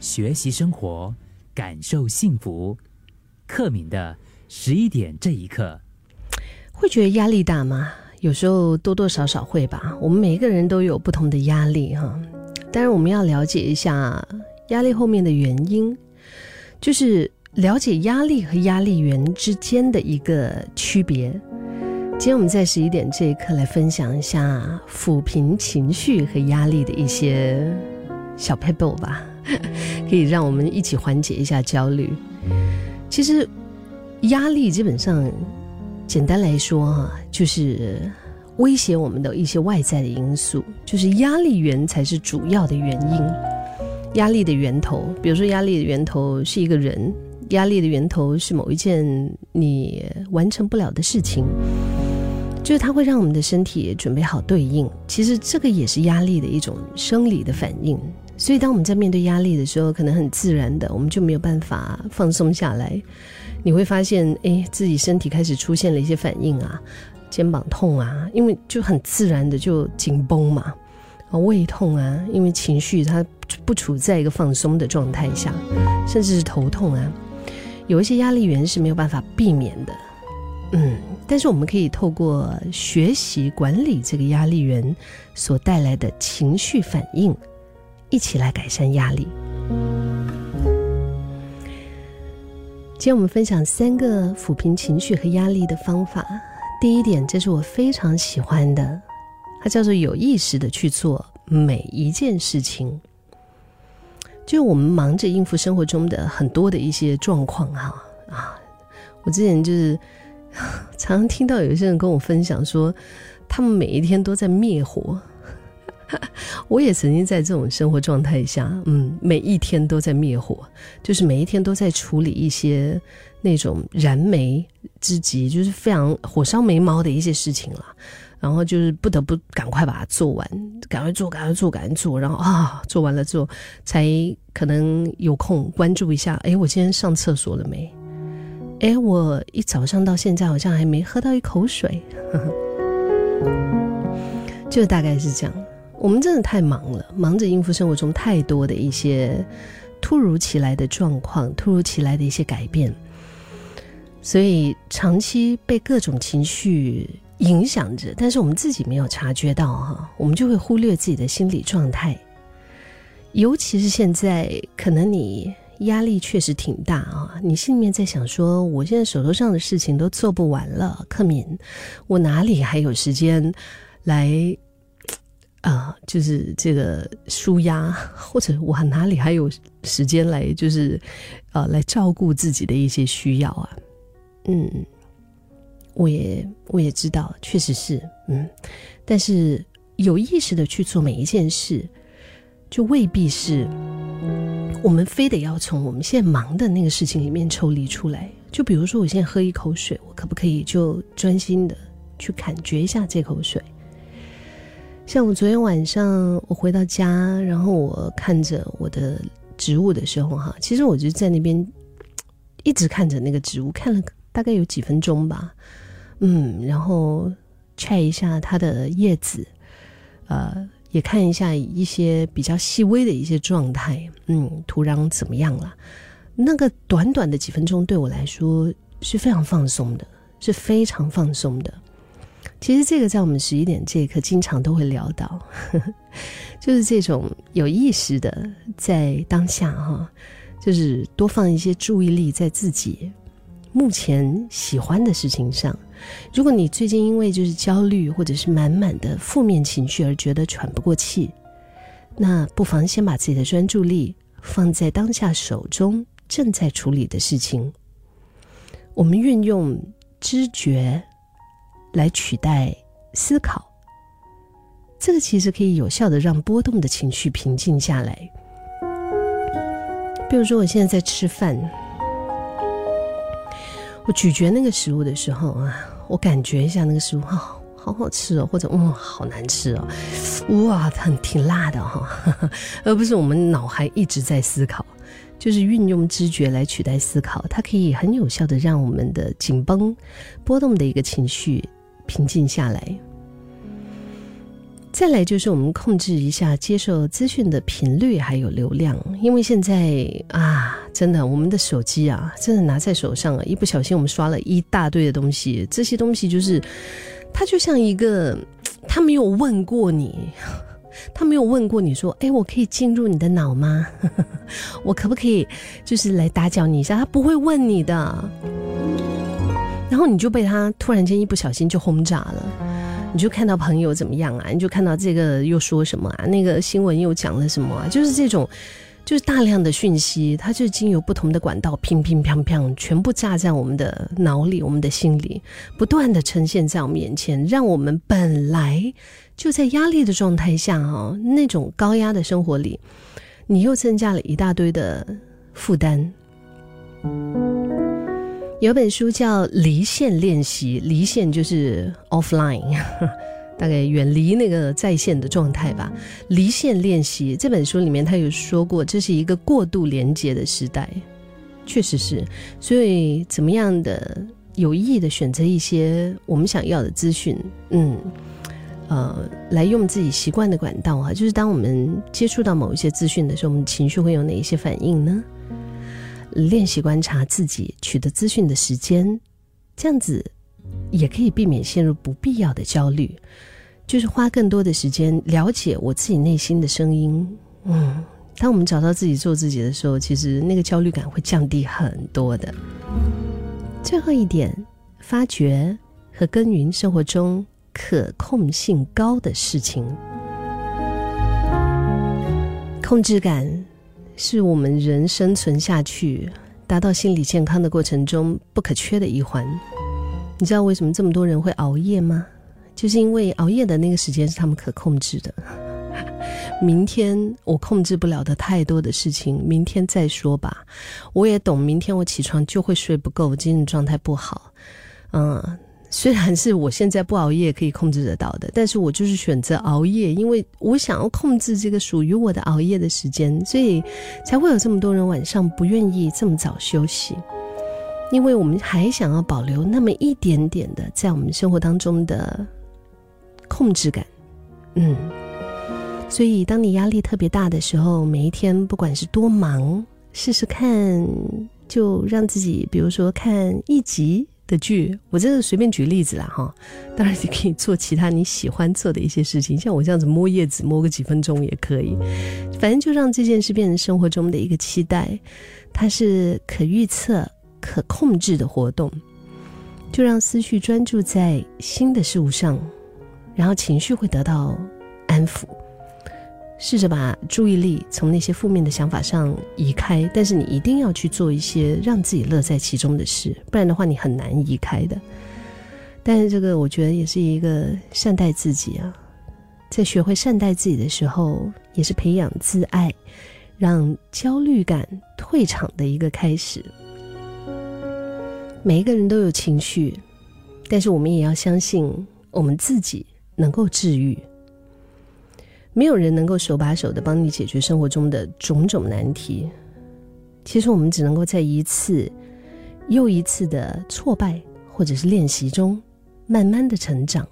学习生活，感受幸福。克敏的十一点这一刻，会觉得压力大吗？有时候多多少少会吧。我们每一个人都有不同的压力哈，当然我们要了解一下压力后面的原因，就是了解压力和压力源之间的一个区别。今天我们在十一点这一刻来分享一下抚平情绪和压力的一些小 pebble 吧，可以让我们一起缓解一下焦虑。其实压力基本上，简单来说哈，就是威胁我们的一些外在的因素，就是压力源才是主要的原因。压力的源头，比如说压力的源头是一个人，压力的源头是某一件你完成不了的事情。就是它会让我们的身体准备好对应，其实这个也是压力的一种生理的反应。所以当我们在面对压力的时候，可能很自然的，我们就没有办法放松下来。你会发现，哎，自己身体开始出现了一些反应啊，肩膀痛啊，因为就很自然的就紧绷嘛，啊，胃痛啊，因为情绪它不处在一个放松的状态下，甚至是头痛啊，有一些压力源是没有办法避免的。嗯，但是我们可以透过学习管理这个压力源所带来的情绪反应，一起来改善压力。今天我们分享三个抚平情绪和压力的方法。第一点，这是我非常喜欢的，它叫做有意识的去做每一件事情。就我们忙着应付生活中的很多的一些状况哈啊，我之前就是。常常听到有些人跟我分享说，他们每一天都在灭火。我也曾经在这种生活状态下，嗯，每一天都在灭火，就是每一天都在处理一些那种燃眉之急，就是非常火烧眉毛的一些事情了。然后就是不得不赶快把它做完，赶快做，赶快做，赶快做。然后啊，做完了之后，才可能有空关注一下，哎，我今天上厕所了没？哎，我一早上到现在好像还没喝到一口水，就大概是这样。我们真的太忙了，忙着应付生活中太多的一些突如其来的状况、突如其来的一些改变，所以长期被各种情绪影响着，但是我们自己没有察觉到哈，我们就会忽略自己的心理状态，尤其是现在，可能你。压力确实挺大啊！你心里面在想说，我现在手头上的事情都做不完了，克敏，我哪里还有时间来啊？就是这个舒压，或者我哪里还有时间来，就是啊，来照顾自己的一些需要啊？嗯，我也我也知道，确实是嗯，但是有意识的去做每一件事，就未必是。我们非得要从我们现在忙的那个事情里面抽离出来，就比如说，我现在喝一口水，我可不可以就专心的去感觉一下这口水？像我昨天晚上我回到家，然后我看着我的植物的时候，哈，其实我就在那边一直看着那个植物，看了大概有几分钟吧，嗯，然后 check 一下它的叶子，呃。也看一下一些比较细微的一些状态，嗯，土壤怎么样了？那个短短的几分钟对我来说是非常放松的，是非常放松的。其实这个在我们十一点这一刻经常都会聊到，就是这种有意识的在当下哈，就是多放一些注意力在自己目前喜欢的事情上。如果你最近因为就是焦虑或者是满满的负面情绪而觉得喘不过气，那不妨先把自己的专注力放在当下手中正在处理的事情。我们运用知觉来取代思考，这个其实可以有效的让波动的情绪平静下来。比如说，我现在在吃饭。我咀嚼那个食物的时候啊，我感觉一下那个食物，好好好吃哦，或者嗯，好难吃哦，哇，很挺辣的哈，而不是我们脑海一直在思考，就是运用知觉来取代思考，它可以很有效的让我们的紧绷、波动的一个情绪平静下来。再来就是我们控制一下接受资讯的频率还有流量，因为现在啊，真的我们的手机啊，真的拿在手上啊，一不小心我们刷了一大堆的东西，这些东西就是它就像一个，他没有问过你，他没有问过你说，哎，我可以进入你的脑吗？我可不可以就是来打搅你一下？他不会问你的，然后你就被他突然间一不小心就轰炸了。你就看到朋友怎么样啊？你就看到这个又说什么啊？那个新闻又讲了什么啊？就是这种，就是大量的讯息，它就经由不同的管道，乒乒乓乓，全部炸在我们的脑里、我们的心里，不断的呈现在我们眼前，让我们本来就在压力的状态下哈，那种高压的生活里，你又增加了一大堆的负担。有本书叫《离线练习》，离线就是 offline，大概远离那个在线的状态吧。离线练习这本书里面，他有说过，这是一个过度连接的时代，确实是。所以，怎么样的有意义的选择一些我们想要的资讯，嗯，呃，来用自己习惯的管道啊，就是当我们接触到某一些资讯的时候，我们情绪会有哪一些反应呢？练习观察自己取得资讯的时间，这样子也可以避免陷入不必要的焦虑。就是花更多的时间了解我自己内心的声音。嗯，当我们找到自己做自己的时候，其实那个焦虑感会降低很多的。最后一点，发掘和耕耘生活中可控性高的事情，控制感。是我们人生存下去、达到心理健康的过程中不可缺的一环。你知道为什么这么多人会熬夜吗？就是因为熬夜的那个时间是他们可控制的。明天我控制不了的太多的事情，明天再说吧。我也懂，明天我起床就会睡不够，精神状态不好。嗯。虽然是我现在不熬夜可以控制得到的，但是我就是选择熬夜，因为我想要控制这个属于我的熬夜的时间，所以才会有这么多人晚上不愿意这么早休息，因为我们还想要保留那么一点点的在我们生活当中的控制感，嗯，所以当你压力特别大的时候，每一天不管是多忙，试试看，就让自己，比如说看一集。的剧，我这是随便举例子啦哈，当然你可以做其他你喜欢做的一些事情，像我这样子摸叶子摸个几分钟也可以，反正就让这件事变成生活中的一个期待，它是可预测、可控制的活动，就让思绪专注在新的事物上，然后情绪会得到安抚。试着把注意力从那些负面的想法上移开，但是你一定要去做一些让自己乐在其中的事，不然的话你很难移开的。但是这个我觉得也是一个善待自己啊，在学会善待自己的时候，也是培养自爱，让焦虑感退场的一个开始。每一个人都有情绪，但是我们也要相信我们自己能够治愈。没有人能够手把手的帮你解决生活中的种种难题。其实我们只能够在一次又一次的挫败或者是练习中，慢慢的成长。